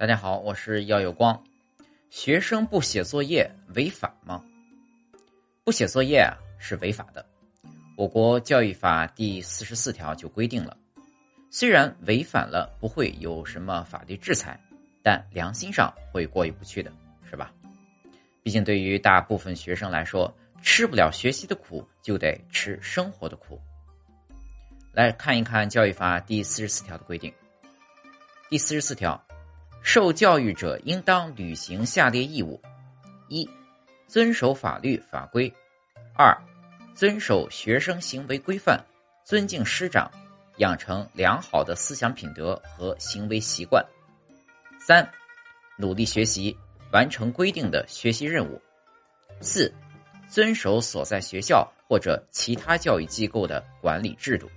大家好，我是耀有光。学生不写作业违法吗？不写作业啊是违法的。我国教育法第四十四条就规定了，虽然违反了不会有什么法律制裁，但良心上会过意不去的，是吧？毕竟对于大部分学生来说，吃不了学习的苦，就得吃生活的苦。来看一看教育法第四十四条的规定。第四十四条。受教育者应当履行下列义务：一、遵守法律法规；二、遵守学生行为规范，尊敬师长，养成良好的思想品德和行为习惯；三、努力学习，完成规定的学习任务；四、遵守所在学校或者其他教育机构的管理制度。